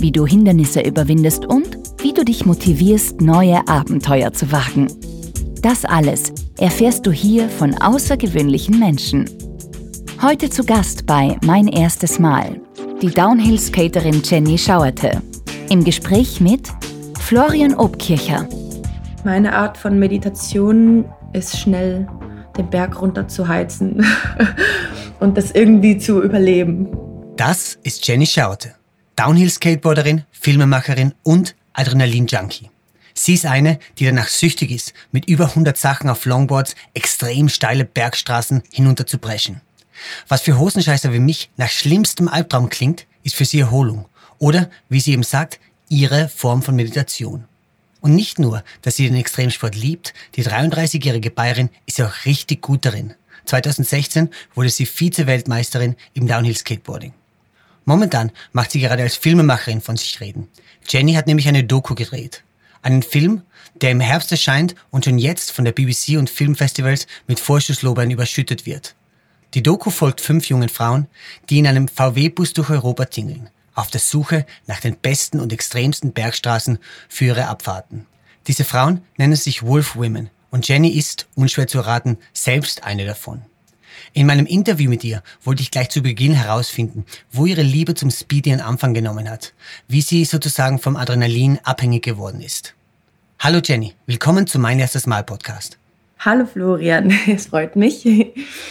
wie du Hindernisse überwindest und wie du dich motivierst, neue Abenteuer zu wagen. Das alles erfährst du hier von außergewöhnlichen Menschen. Heute zu Gast bei Mein erstes Mal die Downhill-Skaterin Jenny Schauerte. Im Gespräch mit Florian Obkircher. Meine Art von Meditation ist schnell den Berg runter zu heizen und das irgendwie zu überleben. Das ist Jenny Schauerte, Downhill-Skateboarderin, Filmemacherin und Adrenalin-Junkie. Sie ist eine, die danach süchtig ist, mit über 100 Sachen auf Longboards extrem steile Bergstraßen hinunter zu brechen. Was für Hosenscheißer wie mich nach schlimmstem Albtraum klingt, ist für sie Erholung. Oder, wie sie eben sagt, ihre Form von Meditation. Und nicht nur, dass sie den Extremsport liebt, die 33-jährige Bayerin ist auch richtig gut darin. 2016 wurde sie Vize-Weltmeisterin im Downhill-Skateboarding. Momentan macht sie gerade als Filmemacherin von sich reden. Jenny hat nämlich eine Doku gedreht. Einen Film, der im Herbst erscheint und schon jetzt von der BBC und Filmfestivals mit Vorschusslobern überschüttet wird. Die Doku folgt fünf jungen Frauen, die in einem VW-Bus durch Europa tingeln, auf der Suche nach den besten und extremsten Bergstraßen für ihre Abfahrten. Diese Frauen nennen sich Wolf Women und Jenny ist, unschwer zu erraten, selbst eine davon. In meinem Interview mit ihr wollte ich gleich zu Beginn herausfinden, wo ihre Liebe zum Speed ihren Anfang genommen hat, wie sie sozusagen vom Adrenalin abhängig geworden ist. Hallo Jenny, willkommen zu Mein erstes Mal Podcast. Hallo Florian, es freut mich.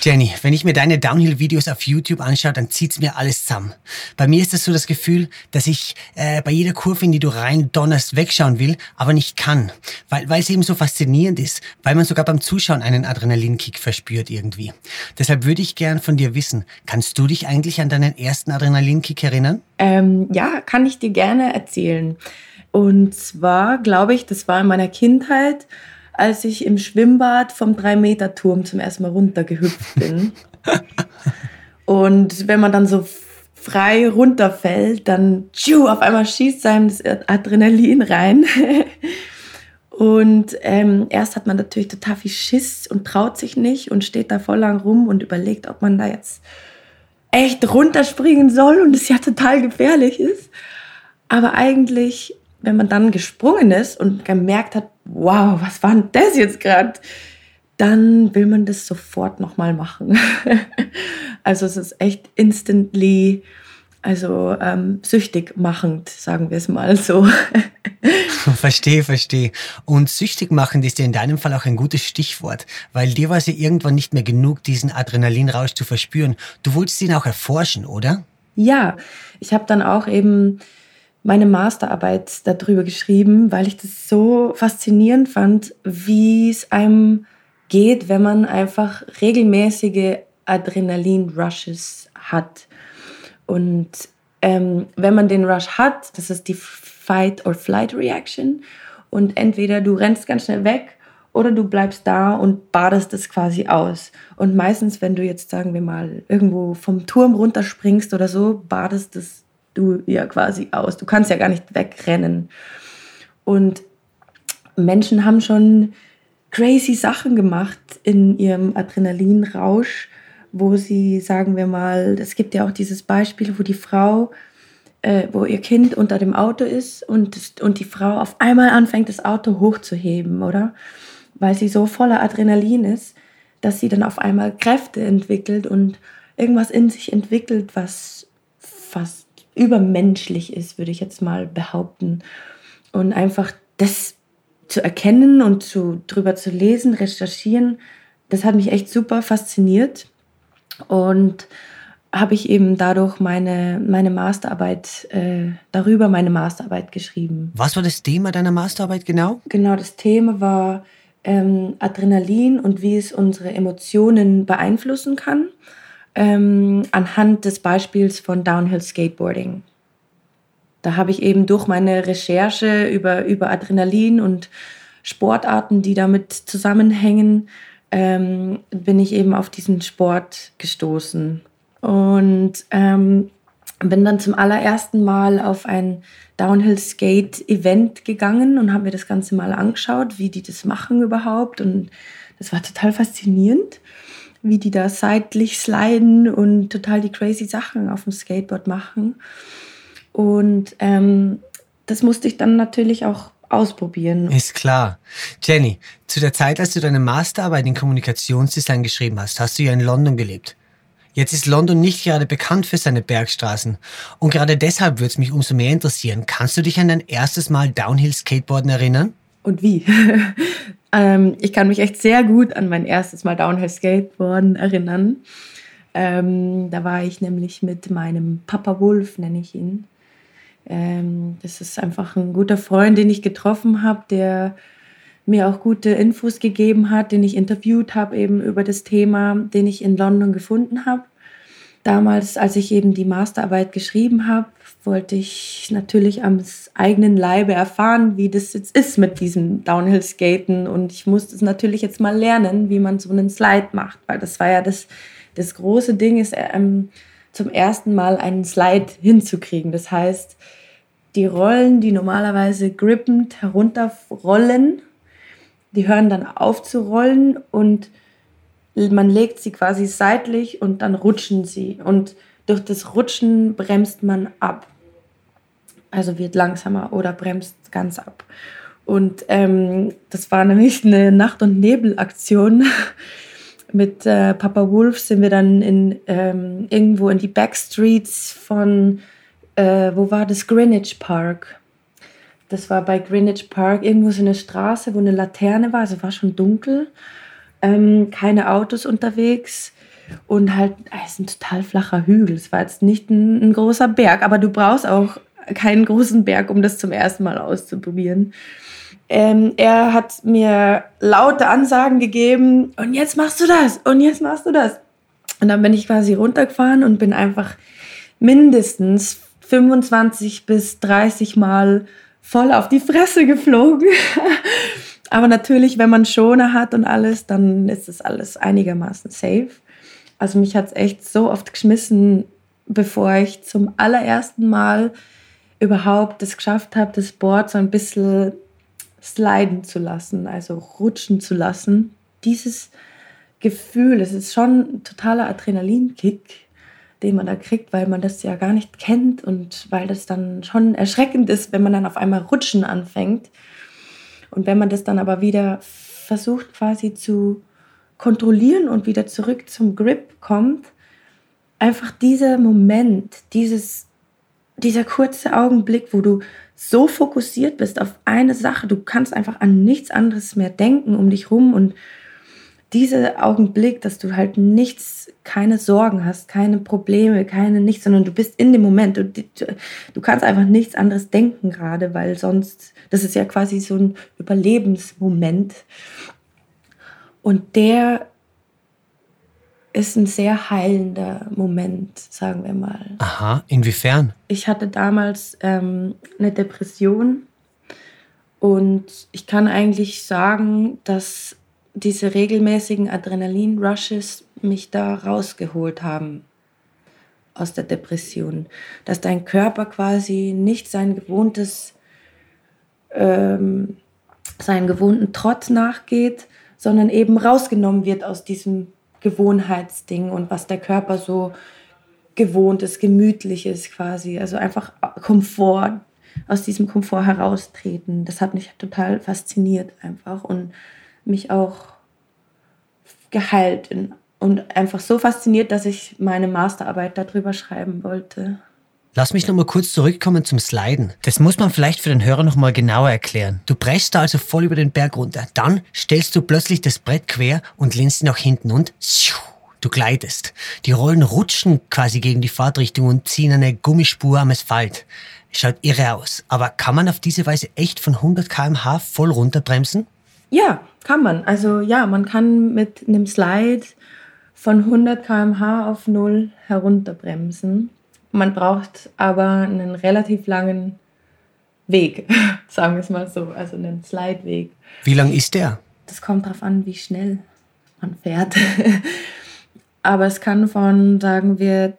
Jenny, wenn ich mir deine Downhill-Videos auf YouTube anschaue, dann zieht's mir alles zusammen. Bei mir ist das so das Gefühl, dass ich äh, bei jeder Kurve, in die du rein donnerst, wegschauen will, aber nicht kann, weil weil es eben so faszinierend ist, weil man sogar beim Zuschauen einen Adrenalinkick verspürt irgendwie. Deshalb würde ich gern von dir wissen, kannst du dich eigentlich an deinen ersten Adrenalinkick erinnern? Ähm, ja, kann ich dir gerne erzählen. Und zwar glaube ich, das war in meiner Kindheit als ich im Schwimmbad vom 3-Meter-Turm zum ersten Mal runtergehüpft bin. Und wenn man dann so frei runterfällt, dann tschu, auf einmal schießt einem das Adrenalin rein. Und ähm, erst hat man natürlich total viel Schiss und traut sich nicht und steht da voll lang rum und überlegt, ob man da jetzt echt runterspringen soll und es ja total gefährlich ist. Aber eigentlich wenn man dann gesprungen ist und gemerkt hat, wow, was war denn das jetzt gerade? Dann will man das sofort nochmal machen. also es ist echt instantly, also ähm, süchtig machend, sagen wir es mal so. verstehe, verstehe. Und süchtig machend ist ja in deinem Fall auch ein gutes Stichwort, weil dir war es ja irgendwann nicht mehr genug, diesen Adrenalinrausch zu verspüren. Du wolltest ihn auch erforschen, oder? Ja, ich habe dann auch eben meine Masterarbeit darüber geschrieben, weil ich das so faszinierend fand, wie es einem geht, wenn man einfach regelmäßige Adrenalin-Rushes hat. Und ähm, wenn man den Rush hat, das ist die Fight-or-Flight-Reaction. Und entweder du rennst ganz schnell weg oder du bleibst da und badest es quasi aus. Und meistens, wenn du jetzt, sagen wir mal, irgendwo vom Turm runterspringst oder so, badest es du ja quasi aus. Du kannst ja gar nicht wegrennen. Und Menschen haben schon crazy Sachen gemacht in ihrem Adrenalinrausch, wo sie, sagen wir mal, es gibt ja auch dieses Beispiel, wo die Frau, äh, wo ihr Kind unter dem Auto ist und, und die Frau auf einmal anfängt, das Auto hochzuheben, oder? Weil sie so voller Adrenalin ist, dass sie dann auf einmal Kräfte entwickelt und irgendwas in sich entwickelt, was fast übermenschlich ist, würde ich jetzt mal behaupten. Und einfach das zu erkennen und zu, drüber zu lesen, recherchieren, das hat mich echt super fasziniert. Und habe ich eben dadurch meine, meine Masterarbeit, äh, darüber meine Masterarbeit geschrieben. Was war das Thema deiner Masterarbeit genau? Genau, das Thema war ähm, Adrenalin und wie es unsere Emotionen beeinflussen kann ähm, anhand des Beispiels von Downhill Skateboarding. da habe ich eben durch meine Recherche über, über Adrenalin und Sportarten, die damit zusammenhängen, ähm, bin ich eben auf diesen Sport gestoßen. Und ähm, bin dann zum allerersten Mal auf ein Downhill Skate Event gegangen und habe mir das Ganze mal angeschaut, wie die das machen überhaupt. Und das war total faszinierend, wie die da seitlich sliden und total die crazy Sachen auf dem Skateboard machen. Und ähm, das musste ich dann natürlich auch ausprobieren. Ist klar. Jenny, zu der Zeit, als du deine Masterarbeit in Kommunikationsdesign geschrieben hast, hast du ja in London gelebt. Jetzt ist London nicht gerade bekannt für seine Bergstraßen. Und gerade deshalb würde es mich umso mehr interessieren. Kannst du dich an dein erstes Mal Downhill-Skateboarden erinnern? Und wie? ähm, ich kann mich echt sehr gut an mein erstes Mal Downhill-Skateboarden erinnern. Ähm, da war ich nämlich mit meinem Papa Wolf, nenne ich ihn. Ähm, das ist einfach ein guter Freund, den ich getroffen habe, der mir auch gute Infos gegeben hat, den ich interviewt habe eben über das Thema, den ich in London gefunden habe. Damals, als ich eben die Masterarbeit geschrieben habe, wollte ich natürlich am eigenen Leibe erfahren, wie das jetzt ist mit diesem Downhill-Skaten. Und ich musste es natürlich jetzt mal lernen, wie man so einen Slide macht, weil das war ja das, das große Ding, ist ähm, zum ersten Mal einen Slide hinzukriegen. Das heißt, die Rollen, die normalerweise grippend herunterrollen, die hören dann auf zu rollen und man legt sie quasi seitlich und dann rutschen sie. Und durch das Rutschen bremst man ab. Also wird langsamer oder bremst ganz ab. Und ähm, das war nämlich eine Nacht- und Nebelaktion. Mit äh, Papa Wolf sind wir dann in, ähm, irgendwo in die Backstreets von, äh, wo war das? Greenwich Park das war bei Greenwich Park, irgendwo so eine Straße, wo eine Laterne war, also war schon dunkel, ähm, keine Autos unterwegs und halt, es ist ein total flacher Hügel. Es war jetzt nicht ein, ein großer Berg, aber du brauchst auch keinen großen Berg, um das zum ersten Mal auszuprobieren. Ähm, er hat mir laute Ansagen gegeben und jetzt machst du das und jetzt machst du das. Und dann bin ich quasi runtergefahren und bin einfach mindestens 25 bis 30 Mal voll auf die Fresse geflogen. Aber natürlich, wenn man Schoner hat und alles, dann ist das alles einigermaßen safe. Also mich hat es echt so oft geschmissen, bevor ich zum allerersten Mal überhaupt es geschafft habe, das Board so ein bisschen sliden zu lassen, also rutschen zu lassen. Dieses Gefühl, es ist schon ein totaler Adrenalinkick, den man da kriegt, weil man das ja gar nicht kennt und weil das dann schon erschreckend ist, wenn man dann auf einmal rutschen anfängt. Und wenn man das dann aber wieder versucht quasi zu kontrollieren und wieder zurück zum Grip kommt, einfach dieser Moment, dieses, dieser kurze Augenblick, wo du so fokussiert bist auf eine Sache, du kannst einfach an nichts anderes mehr denken um dich rum und dieser Augenblick, dass du halt nichts, keine Sorgen hast, keine Probleme, keine nichts, sondern du bist in dem Moment. Du, du kannst einfach nichts anderes denken gerade, weil sonst, das ist ja quasi so ein Überlebensmoment. Und der ist ein sehr heilender Moment, sagen wir mal. Aha, inwiefern? Ich hatte damals ähm, eine Depression und ich kann eigentlich sagen, dass diese regelmäßigen Adrenalin-Rushes mich da rausgeholt haben aus der Depression. Dass dein Körper quasi nicht sein gewohntes, ähm, seinen gewohnten Trott nachgeht, sondern eben rausgenommen wird aus diesem Gewohnheitsding und was der Körper so gewohnt ist, gemütlich ist quasi. Also einfach Komfort, aus diesem Komfort heraustreten. Das hat mich total fasziniert einfach und mich auch geheilt und einfach so fasziniert, dass ich meine Masterarbeit darüber schreiben wollte. Lass mich noch mal kurz zurückkommen zum Sliden. Das muss man vielleicht für den Hörer noch mal genauer erklären. Du brechst da also voll über den Berg runter. Dann stellst du plötzlich das Brett quer und lehnst ihn nach hinten und du gleitest. Die Rollen rutschen quasi gegen die Fahrtrichtung und ziehen eine Gummispur am Asphalt. Schaut irre aus. Aber kann man auf diese Weise echt von 100 km/h voll runterbremsen? Ja, kann man. Also ja, man kann mit einem Slide von 100 km/h auf 0 herunterbremsen. Man braucht aber einen relativ langen Weg, sagen wir es mal so, also einen Slideweg. Wie lang ist der? Das kommt darauf an, wie schnell man fährt. Aber es kann von, sagen wir,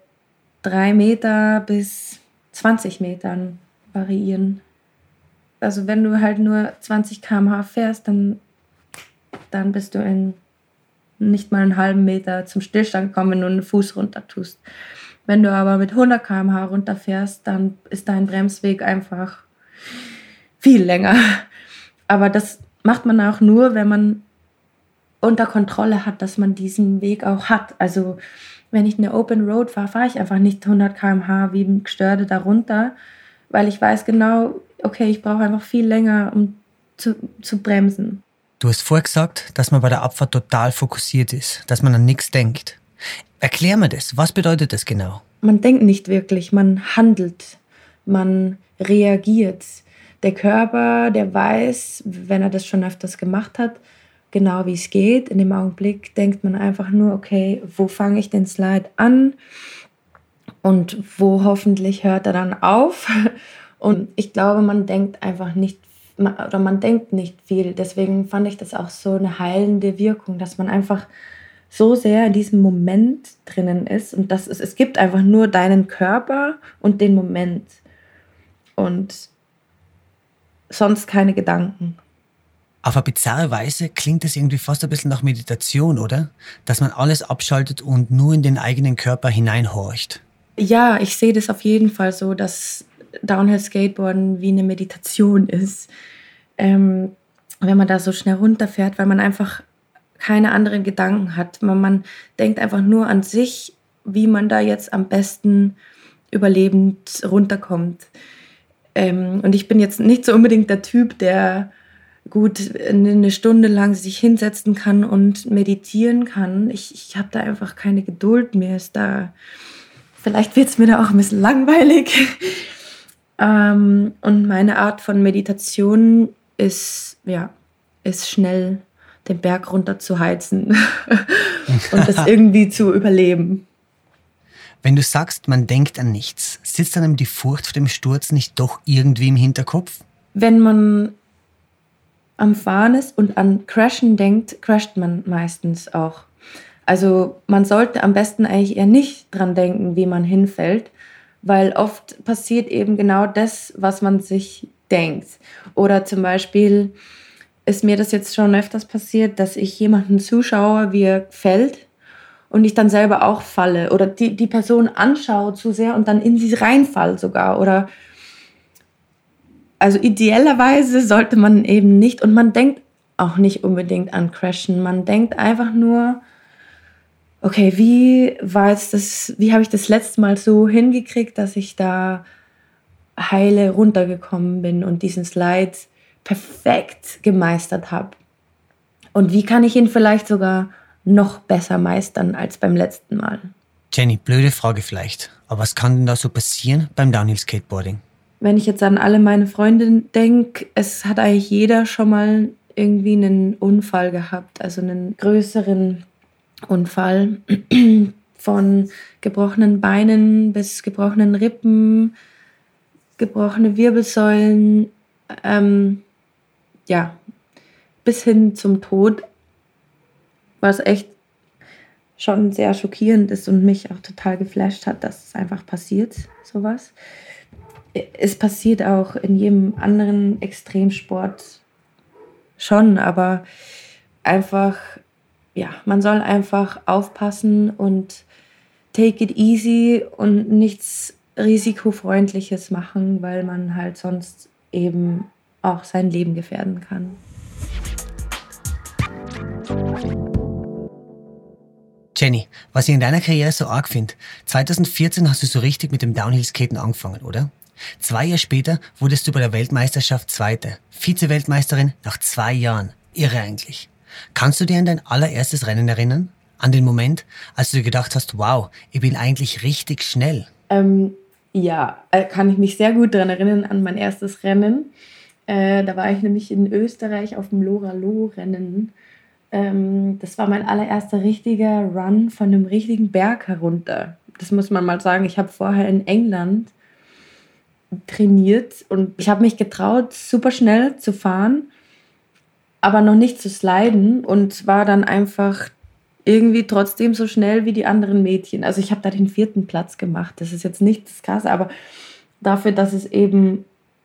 drei Meter bis 20 Metern variieren. Also wenn du halt nur 20 km/h fährst, dann, dann bist du in nicht mal einen halben Meter zum Stillstand gekommen, wenn du einen Fuß runter tust. Wenn du aber mit 100 km/h runterfährst, dann ist dein Bremsweg einfach viel länger. Aber das macht man auch nur, wenn man unter Kontrolle hat, dass man diesen Weg auch hat. Also wenn ich eine Open Road fahre, fahre ich einfach nicht 100 km/h wie ein Gestörte darunter, weil ich weiß genau, okay, ich brauche einfach viel länger, um zu, zu bremsen. Du hast vorher gesagt, dass man bei der Abfahrt total fokussiert ist, dass man an nichts denkt. Erklär mir das. Was bedeutet das genau? Man denkt nicht wirklich, man handelt, man reagiert. Der Körper, der weiß, wenn er das schon öfters gemacht hat, genau wie es geht. In dem Augenblick denkt man einfach nur, okay, wo fange ich den Slide an und wo hoffentlich hört er dann auf. Und ich glaube, man denkt einfach nicht oder man denkt nicht viel. Deswegen fand ich das auch so eine heilende Wirkung, dass man einfach so sehr in diesem Moment drinnen ist und das ist, es gibt einfach nur deinen Körper und den Moment und sonst keine Gedanken. Auf eine bizarre Weise klingt es irgendwie fast ein bisschen nach Meditation, oder? Dass man alles abschaltet und nur in den eigenen Körper hineinhorcht. Ja, ich sehe das auf jeden Fall so, dass Downhill Skateboarden wie eine Meditation ist. Ähm, wenn man da so schnell runterfährt, weil man einfach keine anderen Gedanken hat. Man, man denkt einfach nur an sich, wie man da jetzt am besten überlebend runterkommt. Ähm, und ich bin jetzt nicht so unbedingt der Typ, der gut eine Stunde lang sich hinsetzen kann und meditieren kann. Ich, ich habe da einfach keine Geduld mehr. Ist da, vielleicht wird es mir da auch ein bisschen langweilig. ähm, und meine Art von Meditation ist, ja, ist schnell den Berg runter zu heizen und das irgendwie zu überleben. Wenn du sagst, man denkt an nichts, sitzt einem die Furcht vor dem Sturz nicht doch irgendwie im Hinterkopf? Wenn man am Fahren ist und an Crashen denkt, crasht man meistens auch. Also man sollte am besten eigentlich eher nicht dran denken, wie man hinfällt, weil oft passiert eben genau das, was man sich denkt. Oder zum Beispiel ist mir das jetzt schon öfters passiert, dass ich jemanden zuschaue, wie er fällt und ich dann selber auch falle oder die, die Person anschaue zu sehr und dann in sie reinfall sogar oder also idealerweise sollte man eben nicht und man denkt auch nicht unbedingt an Crashen, man denkt einfach nur, okay, wie war jetzt das, wie habe ich das letzte Mal so hingekriegt, dass ich da heile runtergekommen bin und diesen Slide perfekt gemeistert habe. Und wie kann ich ihn vielleicht sogar noch besser meistern als beim letzten Mal? Jenny, blöde Frage vielleicht, aber was kann denn da so passieren beim Downhill Skateboarding? Wenn ich jetzt an alle meine Freundinnen denke, es hat eigentlich jeder schon mal irgendwie einen Unfall gehabt, also einen größeren Unfall von gebrochenen Beinen bis gebrochenen Rippen, gebrochene Wirbelsäulen, ähm, ja, bis hin zum Tod, was echt schon sehr schockierend ist und mich auch total geflasht hat, dass es einfach passiert, sowas. Es passiert auch in jedem anderen Extremsport schon, aber einfach, ja, man soll einfach aufpassen und take it easy und nichts risikofreundliches machen, weil man halt sonst eben auch sein Leben gefährden kann. Jenny, was ich in deiner Karriere so arg finde, 2014 hast du so richtig mit dem Downhill-Skaten angefangen, oder? Zwei Jahre später wurdest du bei der Weltmeisterschaft Zweite, Vize-Weltmeisterin nach zwei Jahren. Irre eigentlich. Kannst du dir an dein allererstes Rennen erinnern? An den Moment, als du gedacht hast, wow, ich bin eigentlich richtig schnell? Ähm, ja, äh, kann ich mich sehr gut daran erinnern an mein erstes Rennen. Äh, da war ich nämlich in Österreich auf dem Loralo-Rennen. Ähm, das war mein allererster richtiger Run von einem richtigen Berg herunter. Das muss man mal sagen. Ich habe vorher in England trainiert und ich habe mich getraut, super schnell zu fahren, aber noch nicht zu sliden und war dann einfach irgendwie trotzdem so schnell wie die anderen Mädchen. Also ich habe da den vierten Platz gemacht. Das ist jetzt nicht das Krasse, aber dafür, dass es eben,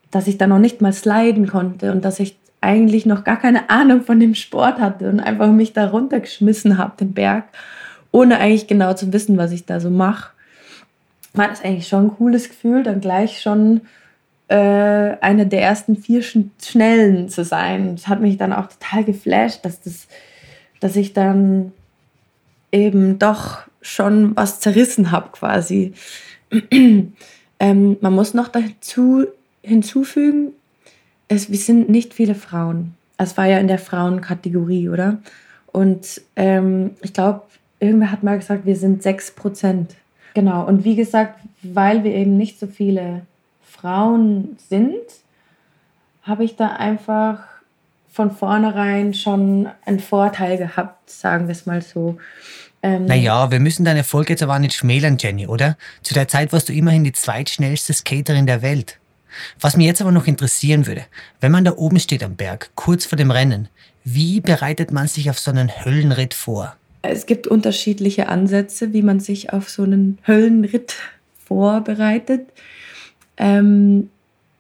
dass ich da noch nicht mal sliden konnte und dass ich eigentlich noch gar keine Ahnung von dem Sport hatte und einfach mich da runtergeschmissen habe, den Berg, ohne eigentlich genau zu wissen, was ich da so mache, war das eigentlich schon ein cooles Gefühl, dann gleich schon eine der ersten vier Schnellen zu sein. Das hat mich dann auch total geflasht, dass, das, dass ich dann eben doch schon was zerrissen habe quasi. ähm, man muss noch dazu hinzufügen, es, wir sind nicht viele Frauen. Es war ja in der Frauenkategorie, oder? Und ähm, ich glaube, irgendwer hat mal gesagt, wir sind 6 Prozent. Genau. Und wie gesagt, weil wir eben nicht so viele Frauen sind, habe ich da einfach von vornherein schon einen Vorteil gehabt, sagen wir es mal so. Ähm, naja, wir müssen deine Erfolg jetzt aber nicht schmälern, Jenny, oder? Zu der Zeit warst du immerhin die zweitschnellste Skaterin der Welt. Was mich jetzt aber noch interessieren würde, wenn man da oben steht am Berg, kurz vor dem Rennen, wie bereitet man sich auf so einen Höllenritt vor? Es gibt unterschiedliche Ansätze, wie man sich auf so einen Höllenritt vorbereitet. Ähm,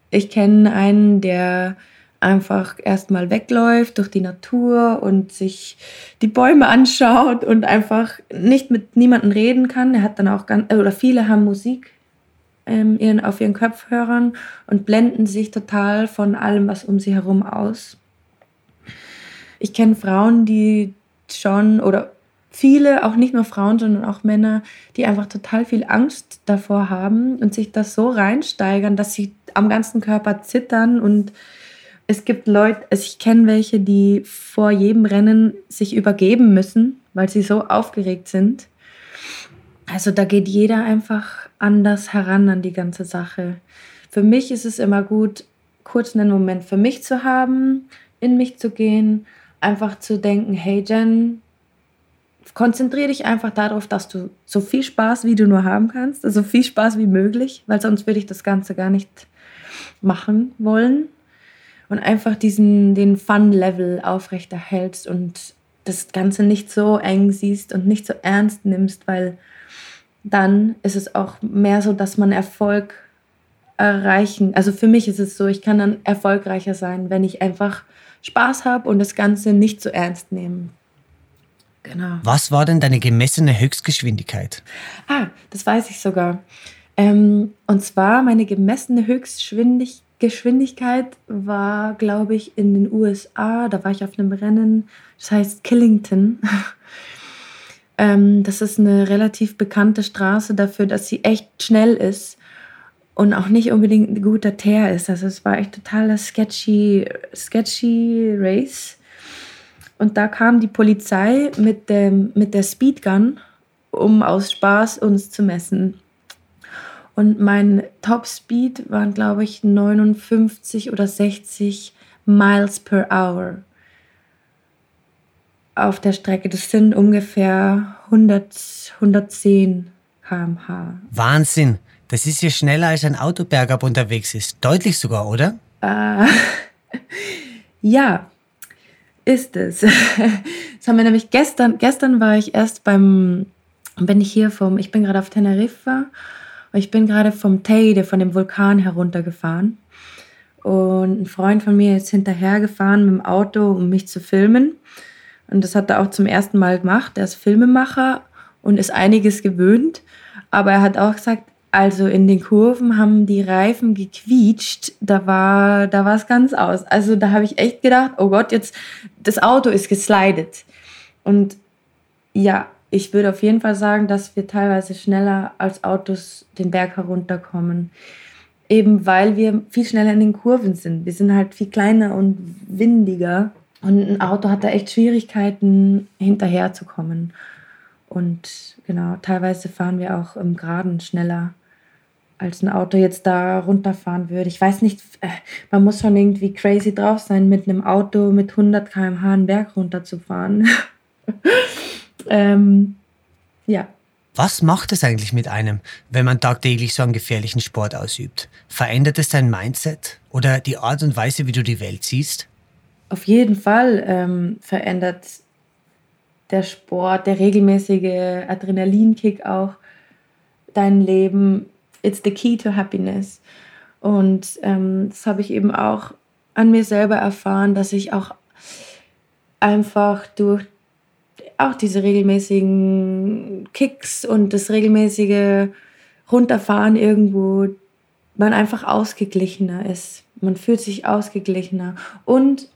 ich kenne einen, der einfach erstmal wegläuft durch die Natur und sich die Bäume anschaut und einfach nicht mit niemandem reden kann. Er hat dann auch ganz, oder viele haben Musik ähm, ihren, auf ihren Kopfhörern und blenden sich total von allem, was um sie herum aus. Ich kenne Frauen, die schon oder viele, auch nicht nur Frauen, sondern auch Männer, die einfach total viel Angst davor haben und sich das so reinsteigern, dass sie am ganzen Körper zittern und es gibt Leute, also ich kenne welche, die vor jedem Rennen sich übergeben müssen, weil sie so aufgeregt sind. Also da geht jeder einfach anders heran an die ganze Sache. Für mich ist es immer gut, kurz einen Moment für mich zu haben, in mich zu gehen, einfach zu denken, hey Jen, konzentriere dich einfach darauf, dass du so viel Spaß, wie du nur haben kannst, also so viel Spaß wie möglich, weil sonst würde ich das Ganze gar nicht machen wollen und einfach diesen, den Fun-Level aufrechterhältst und das Ganze nicht so eng siehst und nicht so ernst nimmst, weil dann ist es auch mehr so, dass man Erfolg erreichen. Also für mich ist es so, ich kann dann erfolgreicher sein, wenn ich einfach Spaß habe und das Ganze nicht so ernst nehme. Genau. Was war denn deine gemessene Höchstgeschwindigkeit? Ah, das weiß ich sogar. Ähm, und zwar meine gemessene Höchstgeschwindigkeit Geschwindigkeit war, glaube ich, in den USA. Da war ich auf einem Rennen, das heißt Killington. ähm, das ist eine relativ bekannte Straße dafür, dass sie echt schnell ist und auch nicht unbedingt ein guter Teer ist. Also es war echt totaler sketchy, sketchy Race. Und da kam die Polizei mit, dem, mit der Speedgun, um aus Spaß uns zu messen. Und mein Top Speed waren, glaube ich, 59 oder 60 Miles per Hour auf der Strecke. Das sind ungefähr 100, 110 km/h. Wahnsinn! Das ist ja schneller als ein Auto bergab unterwegs ist. Deutlich sogar, oder? Äh, ja, ist es. Das haben wir nämlich gestern, gestern war ich erst beim, bin ich hier vom, ich bin gerade auf Teneriffa ich bin gerade vom Teide, von dem Vulkan heruntergefahren. Und ein Freund von mir ist hinterhergefahren mit dem Auto, um mich zu filmen. Und das hat er auch zum ersten Mal gemacht. Er ist Filmemacher und ist einiges gewöhnt. Aber er hat auch gesagt, also in den Kurven haben die Reifen gequietscht. Da war, da war es ganz aus. Also da habe ich echt gedacht, oh Gott, jetzt das Auto ist geslidet. Und ja, ich würde auf jeden Fall sagen, dass wir teilweise schneller als Autos den Berg herunterkommen. Eben weil wir viel schneller in den Kurven sind. Wir sind halt viel kleiner und windiger. Und ein Auto hat da echt Schwierigkeiten, hinterherzukommen. Und genau, teilweise fahren wir auch im Geraden schneller, als ein Auto jetzt da runterfahren würde. Ich weiß nicht, äh, man muss schon irgendwie crazy drauf sein, mit einem Auto mit 100 km/h einen Berg runterzufahren. Ähm, ja. Was macht es eigentlich mit einem, wenn man tagtäglich so einen gefährlichen Sport ausübt? Verändert es dein Mindset oder die Art und Weise, wie du die Welt siehst? Auf jeden Fall ähm, verändert der Sport, der regelmäßige Adrenalinkick auch dein Leben. It's the key to happiness. Und ähm, das habe ich eben auch an mir selber erfahren, dass ich auch einfach durch auch diese regelmäßigen Kicks und das regelmäßige Runterfahren irgendwo, man einfach ausgeglichener ist. Man fühlt sich ausgeglichener. Und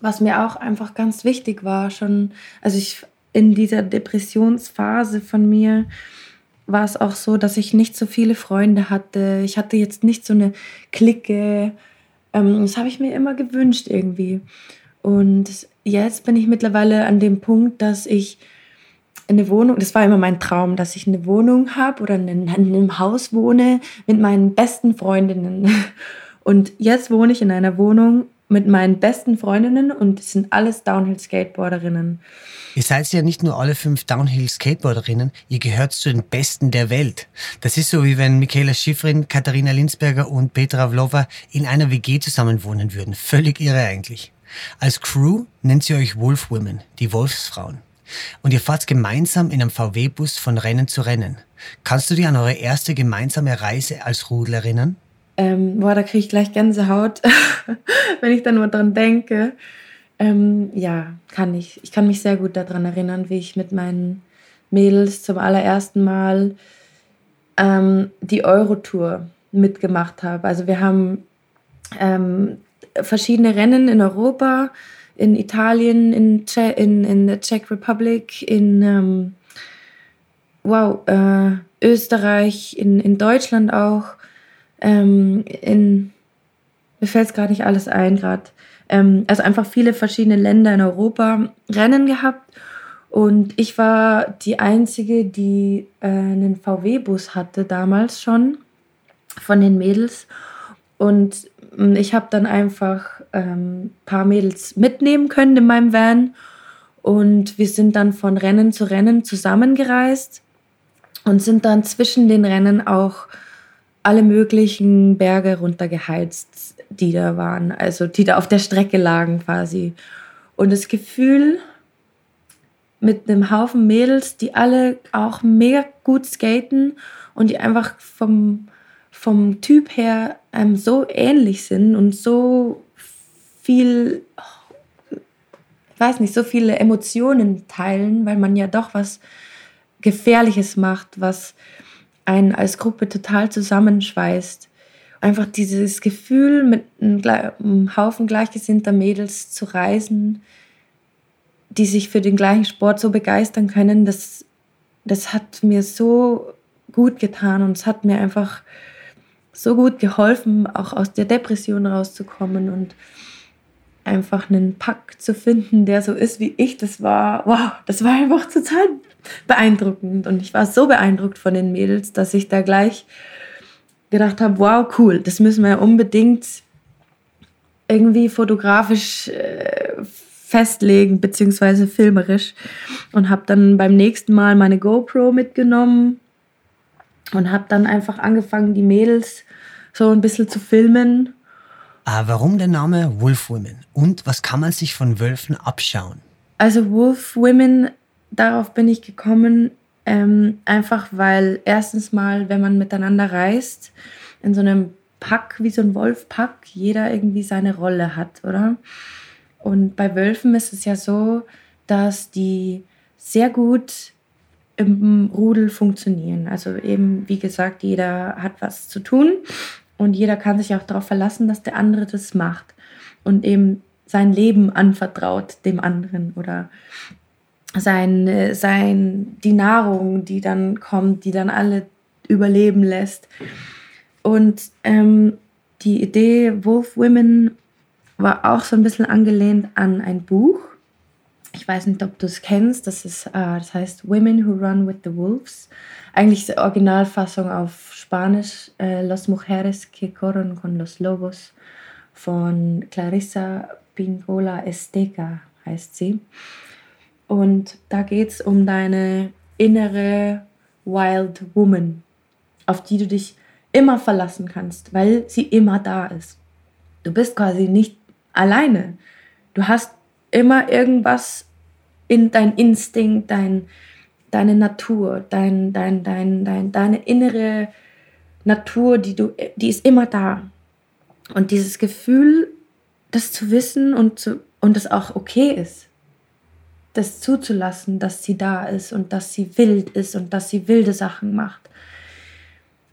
was mir auch einfach ganz wichtig war, schon, also ich in dieser Depressionsphase von mir, war es auch so, dass ich nicht so viele Freunde hatte. Ich hatte jetzt nicht so eine Clique. Ähm, das habe ich mir immer gewünscht irgendwie. Und jetzt bin ich mittlerweile an dem Punkt, dass ich eine Wohnung, das war immer mein Traum, dass ich eine Wohnung habe oder in einem Haus wohne mit meinen besten Freundinnen. Und jetzt wohne ich in einer Wohnung mit meinen besten Freundinnen und es sind alles Downhill-Skateboarderinnen. Ihr seid ja nicht nur alle fünf Downhill-Skateboarderinnen, ihr gehört zu den Besten der Welt. Das ist so, wie wenn Michaela Schifrin, Katharina Linsberger und Petra Vlova in einer WG zusammenwohnen würden. Völlig irre eigentlich. Als Crew nennt ihr euch Wolf Women, die Wolfsfrauen. Und ihr fahrt gemeinsam in einem VW-Bus von Rennen zu Rennen. Kannst du dich an eure erste gemeinsame Reise als Rudel erinnern? Ähm, boah, da kriege ich gleich Gänsehaut, wenn ich da nur dran denke. Ähm, ja, kann ich. Ich kann mich sehr gut daran erinnern, wie ich mit meinen Mädels zum allerersten Mal ähm, die Eurotour mitgemacht habe. Also wir haben ähm, verschiedene Rennen in Europa, in Italien, in, che in, in der Czech Republic, in ähm, wow, äh, Österreich, in, in Deutschland auch. Ähm, in, mir fällt es gerade nicht alles ein, gerade. Ähm, also einfach viele verschiedene Länder in Europa Rennen gehabt. Und ich war die Einzige, die äh, einen VW-Bus hatte damals schon von den Mädels. Und mm, ich habe dann einfach ein ähm, paar Mädels mitnehmen können in meinem Van. Und wir sind dann von Rennen zu Rennen zusammengereist und sind dann zwischen den Rennen auch alle möglichen Berge runtergeheizt, die da waren, also die da auf der Strecke lagen quasi. Und das Gefühl mit einem Haufen Mädels, die alle auch mega gut skaten und die einfach vom, vom Typ her einem so ähnlich sind und so viel, ich weiß nicht, so viele Emotionen teilen, weil man ja doch was Gefährliches macht, was einen als Gruppe total zusammenschweißt. Einfach dieses Gefühl, mit einem Haufen gleichgesinnter Mädels zu reisen, die sich für den gleichen Sport so begeistern können, das, das hat mir so gut getan und es hat mir einfach so gut geholfen, auch aus der Depression rauszukommen und einfach einen Pack zu finden, der so ist, wie ich das war. Wow, das war einfach total beeindruckend. Und ich war so beeindruckt von den Mädels, dass ich da gleich gedacht habe, wow, cool, das müssen wir unbedingt irgendwie fotografisch äh, festlegen, beziehungsweise filmerisch. Und habe dann beim nächsten Mal meine GoPro mitgenommen und habe dann einfach angefangen, die Mädels so ein bisschen zu filmen. Ah, warum der Name Wolf Women? Und was kann man sich von Wölfen abschauen? Also Wolf Women, darauf bin ich gekommen, ähm, einfach weil erstens mal, wenn man miteinander reist, in so einem Pack, wie so ein Wolfpack, jeder irgendwie seine Rolle hat, oder? Und bei Wölfen ist es ja so, dass die sehr gut im Rudel funktionieren. Also eben, wie gesagt, jeder hat was zu tun und jeder kann sich auch darauf verlassen, dass der andere das macht und eben sein Leben anvertraut dem anderen oder sein, sein, die Nahrung, die dann kommt, die dann alle überleben lässt. Und ähm, die Idee Wolf Women war auch so ein bisschen angelehnt an ein Buch ich weiß nicht, ob du es kennst, das, ist, äh, das heißt Women Who Run with the Wolves. Eigentlich die Originalfassung auf Spanisch, äh, Los Mujeres que corren con los Lobos von Clarissa Pingola Esteca heißt sie. Und da geht es um deine innere Wild Woman, auf die du dich immer verlassen kannst, weil sie immer da ist. Du bist quasi nicht alleine. Du hast immer irgendwas in dein Instinkt, dein, deine Natur, dein, dein, dein, dein, deine innere Natur, die, du, die ist immer da. Und dieses Gefühl, das zu wissen und, zu, und das auch okay ist, das zuzulassen, dass sie da ist und dass sie wild ist und dass sie wilde Sachen macht,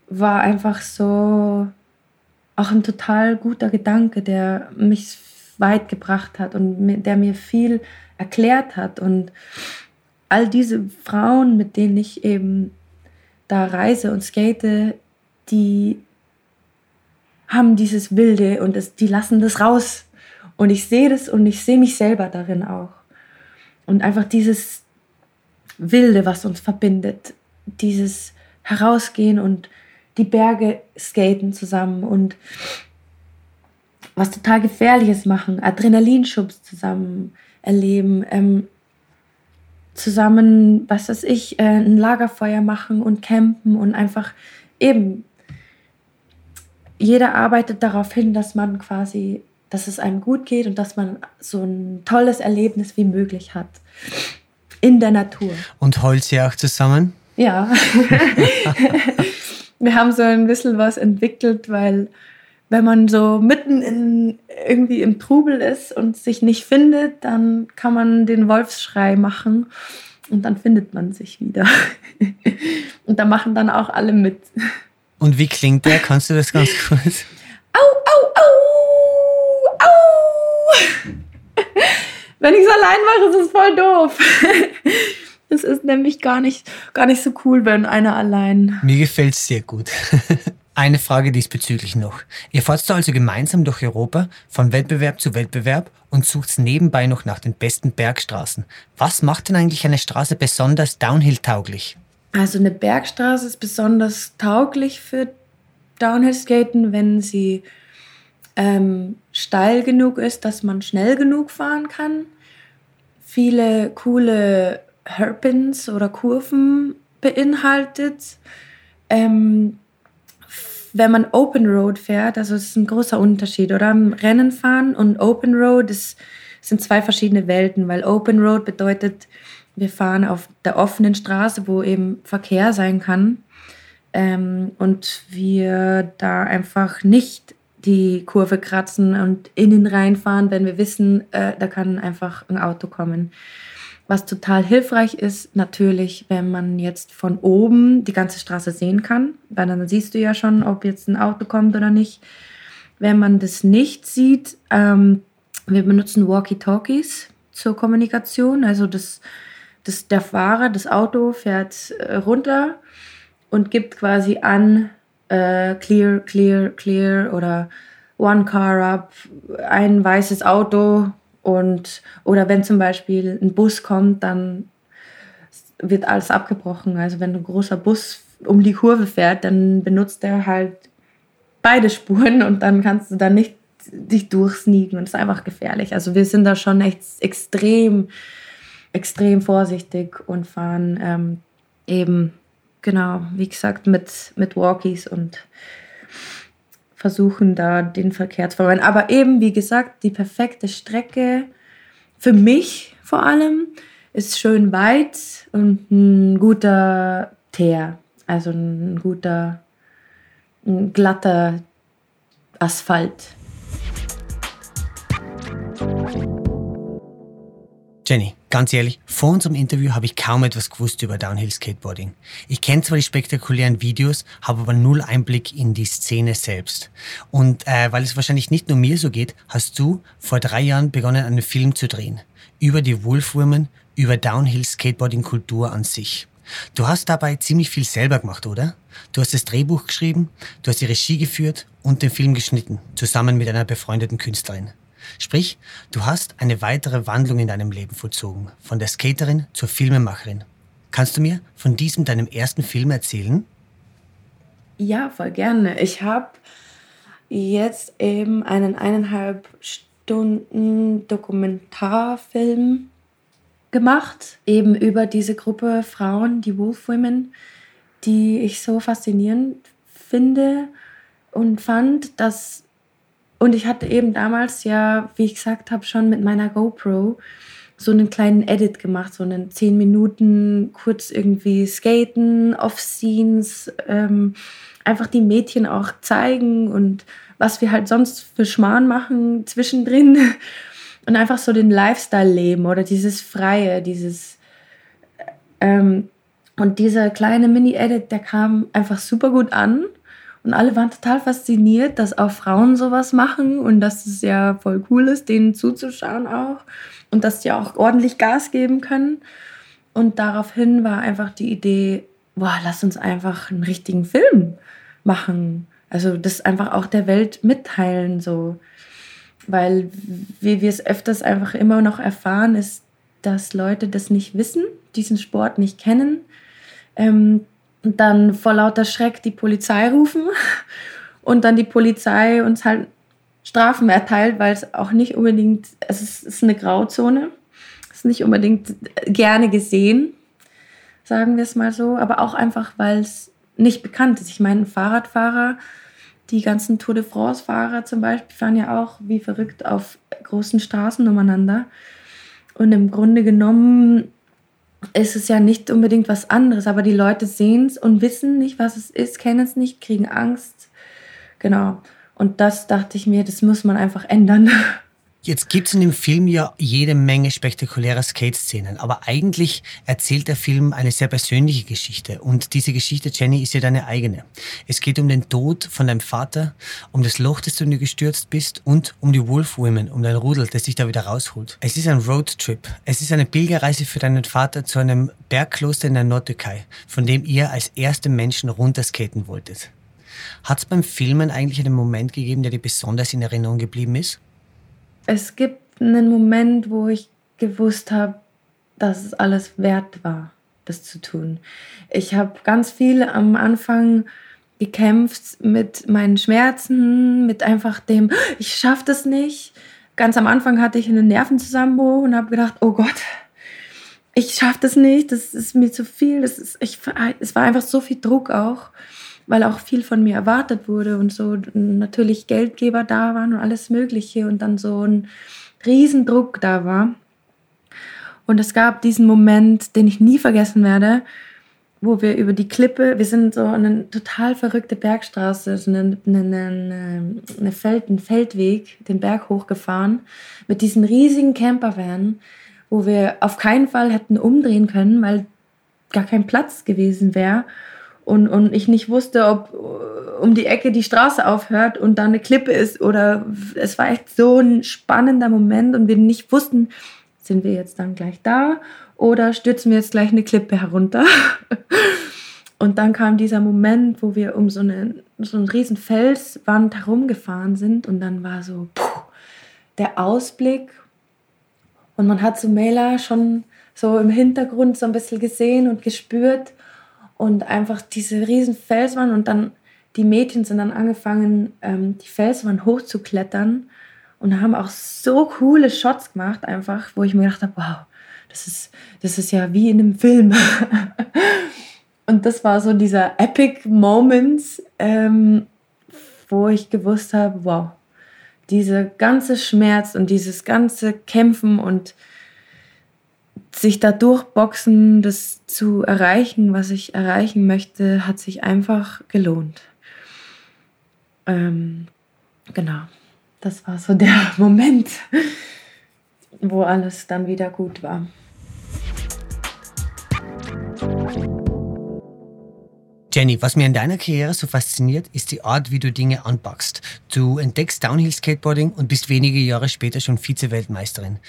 war einfach so auch ein total guter Gedanke, der mich weit gebracht hat und der mir viel erklärt hat. Und all diese Frauen, mit denen ich eben da reise und skate, die haben dieses Wilde und das, die lassen das raus. Und ich sehe das und ich sehe mich selber darin auch. Und einfach dieses Wilde, was uns verbindet, dieses Herausgehen und die Berge skaten zusammen und was total Gefährliches machen, Adrenalinschubs zusammen erleben, ähm, zusammen, was weiß ich, äh, ein Lagerfeuer machen und campen und einfach eben, jeder arbeitet darauf hin, dass man quasi, dass es einem gut geht und dass man so ein tolles Erlebnis wie möglich hat in der Natur. Und Holz ja auch zusammen? Ja. Wir haben so ein bisschen was entwickelt, weil wenn man so mitten in irgendwie im Trubel ist und sich nicht findet, dann kann man den Wolfsschrei machen und dann findet man sich wieder. und da machen dann auch alle mit. Und wie klingt der? Kannst du das ganz kurz? Au, au, au. Wenn ich es allein mache, ist es voll doof. Es ist nämlich gar nicht, gar nicht so cool, wenn einer allein. Mir gefällt es sehr gut. Eine Frage diesbezüglich noch. Ihr fahrt also gemeinsam durch Europa von Wettbewerb zu Wettbewerb und sucht nebenbei noch nach den besten Bergstraßen. Was macht denn eigentlich eine Straße besonders downhill-tauglich? Also eine Bergstraße ist besonders tauglich für Downhill-Skaten, wenn sie ähm, steil genug ist, dass man schnell genug fahren kann. Viele coole Hairpins oder Kurven beinhaltet. Ähm, wenn man Open Road fährt, also es ist ein großer Unterschied, oder? Rennen fahren und Open Road das sind zwei verschiedene Welten, weil Open Road bedeutet, wir fahren auf der offenen Straße, wo eben Verkehr sein kann. Ähm, und wir da einfach nicht die Kurve kratzen und innen reinfahren, wenn wir wissen, äh, da kann einfach ein Auto kommen. Was total hilfreich ist, natürlich, wenn man jetzt von oben die ganze Straße sehen kann, weil dann siehst du ja schon, ob jetzt ein Auto kommt oder nicht. Wenn man das nicht sieht, ähm, wir benutzen Walkie-Talkies zur Kommunikation. Also das, das, der Fahrer, das Auto fährt äh, runter und gibt quasi an, äh, clear, clear, clear oder one car up, ein weißes Auto und, oder wenn zum Beispiel ein Bus kommt, dann wird alles abgebrochen. Also wenn ein großer Bus um die Kurve fährt, dann benutzt er halt beide Spuren und dann kannst du da nicht dich durchsneaken und das ist einfach gefährlich. Also wir sind da schon echt extrem, extrem vorsichtig und fahren ähm, eben, genau, wie gesagt, mit, mit Walkies und versuchen da den Verkehr zu vermeiden. Aber eben, wie gesagt, die perfekte Strecke für mich vor allem ist schön weit und ein guter Teer, also ein guter, ein glatter Asphalt. Jenny, ganz ehrlich, vor unserem Interview habe ich kaum etwas gewusst über Downhill Skateboarding. Ich kenne zwar die spektakulären Videos, habe aber null Einblick in die Szene selbst. Und äh, weil es wahrscheinlich nicht nur mir so geht, hast du vor drei Jahren begonnen, einen Film zu drehen. Über die Wolfwomen, über Downhill Skateboarding Kultur an sich. Du hast dabei ziemlich viel selber gemacht, oder? Du hast das Drehbuch geschrieben, du hast die Regie geführt und den Film geschnitten, zusammen mit einer befreundeten Künstlerin. Sprich, du hast eine weitere Wandlung in deinem Leben vollzogen, von der Skaterin zur Filmemacherin. Kannst du mir von diesem deinem ersten Film erzählen? Ja, voll gerne. Ich habe jetzt eben einen eineinhalb Stunden Dokumentarfilm gemacht, eben über diese Gruppe Frauen, die Wolf Women, die ich so faszinierend finde und fand, dass und ich hatte eben damals ja, wie ich gesagt habe, schon mit meiner GoPro so einen kleinen Edit gemacht, so einen 10 Minuten kurz irgendwie skaten, Off-Scenes, ähm, einfach die Mädchen auch zeigen und was wir halt sonst für Schmarrn machen zwischendrin. Und einfach so den Lifestyle leben oder dieses Freie, dieses ähm, und dieser kleine Mini-Edit, der kam einfach super gut an und alle waren total fasziniert, dass auch Frauen sowas machen und dass es ja voll cool ist, denen zuzuschauen auch und dass die auch ordentlich Gas geben können. Und daraufhin war einfach die Idee, boah, lass uns einfach einen richtigen Film machen. Also das einfach auch der Welt mitteilen, so. Weil, wie wir es öfters einfach immer noch erfahren, ist, dass Leute das nicht wissen, diesen Sport nicht kennen. Ähm, und dann vor lauter Schreck die Polizei rufen und dann die Polizei uns halt Strafen erteilt, weil es auch nicht unbedingt, es ist, ist eine Grauzone, es ist nicht unbedingt gerne gesehen, sagen wir es mal so, aber auch einfach, weil es nicht bekannt ist. Ich meine, Fahrradfahrer, die ganzen Tour de France-Fahrer zum Beispiel, fahren ja auch wie verrückt auf großen Straßen umeinander. Und im Grunde genommen ist es ja nicht unbedingt was anderes, aber die Leute sehen es und wissen nicht, was es ist, kennen es nicht, kriegen Angst. Genau. Und das dachte ich mir, das muss man einfach ändern. Jetzt gibt es in dem Film ja jede Menge spektakulärer Skate-Szenen, aber eigentlich erzählt der Film eine sehr persönliche Geschichte und diese Geschichte, Jenny, ist ja deine eigene. Es geht um den Tod von deinem Vater, um das Loch, das du in dir gestürzt bist und um die Wolf Women, um dein Rudel, das dich da wieder rausholt. Es ist ein Roadtrip. Es ist eine Pilgerreise für deinen Vater zu einem Bergkloster in der Nordtürkei, von dem ihr als erste Menschen runterskaten wolltet. Hat es beim Filmen eigentlich einen Moment gegeben, der dir besonders in Erinnerung geblieben ist? Es gibt einen Moment, wo ich gewusst habe, dass es alles wert war, das zu tun. Ich habe ganz viel am Anfang gekämpft mit meinen Schmerzen, mit einfach dem, ich schaffe das nicht. Ganz am Anfang hatte ich einen Nervenzusammenbruch und habe gedacht, oh Gott, ich schaffe das nicht, das ist mir zu viel. Das ist, ich, es war einfach so viel Druck auch weil auch viel von mir erwartet wurde und so natürlich Geldgeber da waren und alles Mögliche und dann so ein Riesendruck da war. Und es gab diesen Moment, den ich nie vergessen werde, wo wir über die Klippe, wir sind so eine total verrückte Bergstraße, so eine, eine, eine, Feld, einen Feldweg, den Berg hochgefahren, mit diesen riesigen Campervan, wo wir auf keinen Fall hätten umdrehen können, weil gar kein Platz gewesen wäre und, und ich nicht wusste, ob um die Ecke die Straße aufhört und da eine Klippe ist oder es war echt so ein spannender Moment und wir nicht wussten, sind wir jetzt dann gleich da oder stürzen wir jetzt gleich eine Klippe herunter. Und dann kam dieser Moment, wo wir um so eine, so eine riesen Felswand herumgefahren sind und dann war so puh, der Ausblick und man hat so Mela schon so im Hintergrund so ein bisschen gesehen und gespürt und einfach diese riesen Felswand und dann die Mädchen sind dann angefangen, ähm, die Felswand hochzuklettern und haben auch so coole Shots gemacht, einfach, wo ich mir gedacht habe, wow, das ist, das ist ja wie in einem Film. und das war so dieser Epic Moment, ähm, wo ich gewusst habe, wow, dieser ganze Schmerz und dieses ganze Kämpfen und sich da durchboxen, das zu erreichen, was ich erreichen möchte, hat sich einfach gelohnt. Ähm, genau, das war so der Moment, wo alles dann wieder gut war. Jenny, was mir in deiner Karriere so fasziniert, ist die Art, wie du Dinge anpackst. Du entdeckst Downhill Skateboarding und bist wenige Jahre später schon Vize-Weltmeisterin.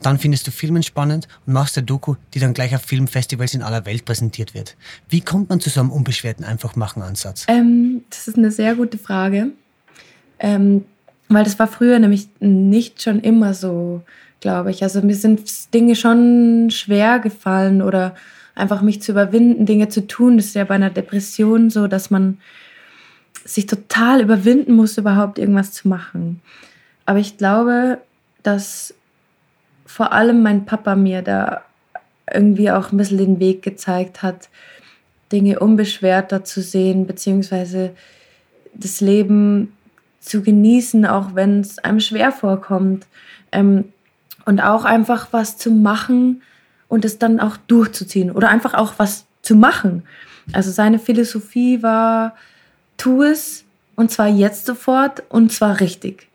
Dann findest du Filmen spannend und machst eine Doku, die dann gleich auf Filmfestivals in aller Welt präsentiert wird. Wie kommt man zu so einem unbeschwerten Einfachmachen-Ansatz? Ähm, das ist eine sehr gute Frage. Ähm, weil das war früher nämlich nicht schon immer so, glaube ich. Also mir sind Dinge schon schwer gefallen oder einfach mich zu überwinden, Dinge zu tun. Das ist ja bei einer Depression so, dass man sich total überwinden muss, überhaupt irgendwas zu machen. Aber ich glaube, dass vor allem mein Papa mir da irgendwie auch ein bisschen den Weg gezeigt hat, Dinge unbeschwerter zu sehen, beziehungsweise das Leben zu genießen, auch wenn es einem schwer vorkommt. Ähm, und auch einfach was zu machen und es dann auch durchzuziehen oder einfach auch was zu machen. Also seine Philosophie war, tu es und zwar jetzt sofort und zwar richtig.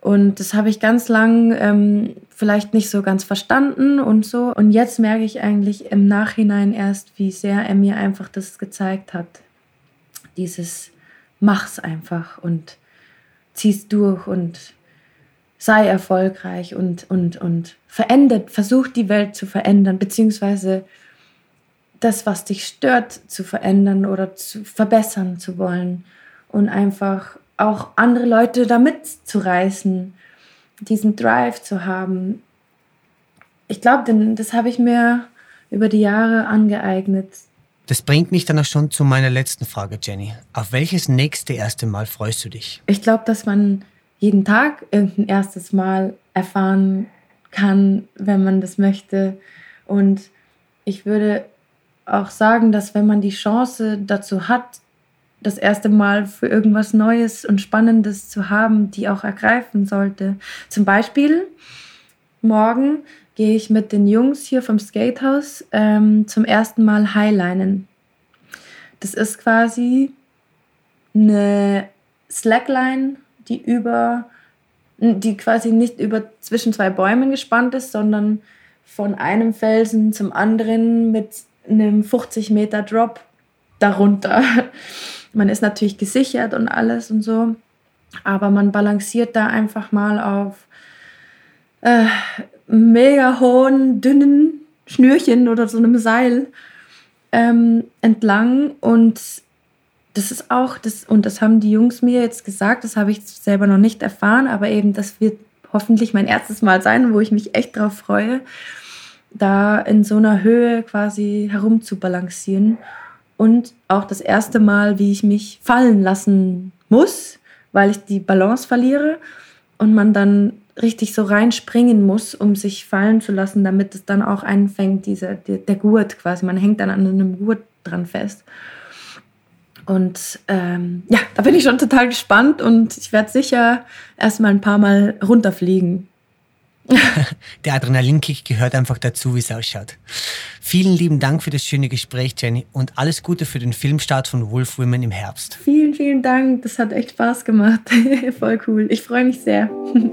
Und das habe ich ganz lang ähm, vielleicht nicht so ganz verstanden und so. Und jetzt merke ich eigentlich im Nachhinein erst, wie sehr er mir einfach das gezeigt hat. Dieses mach's einfach und zieh's durch und sei erfolgreich und, und, und verändert, versuch die Welt zu verändern, beziehungsweise das, was dich stört, zu verändern oder zu verbessern zu wollen und einfach auch andere Leute damit zu reißen, diesen Drive zu haben. Ich glaube, das habe ich mir über die Jahre angeeignet. Das bringt mich dann auch schon zu meiner letzten Frage, Jenny. Auf welches nächste erste Mal freust du dich? Ich glaube, dass man jeden Tag irgendein erstes Mal erfahren kann, wenn man das möchte. Und ich würde auch sagen, dass wenn man die Chance dazu hat, das erste Mal für irgendwas Neues und Spannendes zu haben, die auch ergreifen sollte. Zum Beispiel, morgen gehe ich mit den Jungs hier vom Skatehaus ähm, zum ersten Mal Highlinen. Das ist quasi eine Slackline, die über, die quasi nicht über zwischen zwei Bäumen gespannt ist, sondern von einem Felsen zum anderen mit einem 50 Meter Drop darunter. Man ist natürlich gesichert und alles und so, aber man balanciert da einfach mal auf äh, mega hohen, dünnen Schnürchen oder so einem Seil ähm, entlang und das ist auch, das, und das haben die Jungs mir jetzt gesagt, das habe ich selber noch nicht erfahren, aber eben, das wird hoffentlich mein erstes Mal sein, wo ich mich echt drauf freue, da in so einer Höhe quasi herum zu balancieren und auch das erste Mal, wie ich mich fallen lassen muss, weil ich die Balance verliere und man dann richtig so reinspringen muss, um sich fallen zu lassen, damit es dann auch einfängt, dieser, der, der Gurt quasi. Man hängt dann an einem Gurt dran fest. Und ähm, ja, da bin ich schon total gespannt und ich werde sicher erstmal ein paar Mal runterfliegen. Der Adrenalinkick gehört einfach dazu, wie es ausschaut. Vielen lieben Dank für das schöne Gespräch, Jenny, und alles Gute für den Filmstart von Wolf Women im Herbst. Vielen, vielen Dank. Das hat echt Spaß gemacht. Voll cool. Ich freue mich sehr.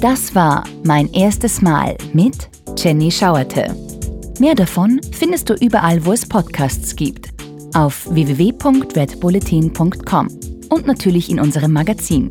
Das war mein erstes Mal mit Jenny Schauerte. Mehr davon findest du überall, wo es Podcasts gibt. Auf www.redbulletin.com und natürlich in unserem Magazin.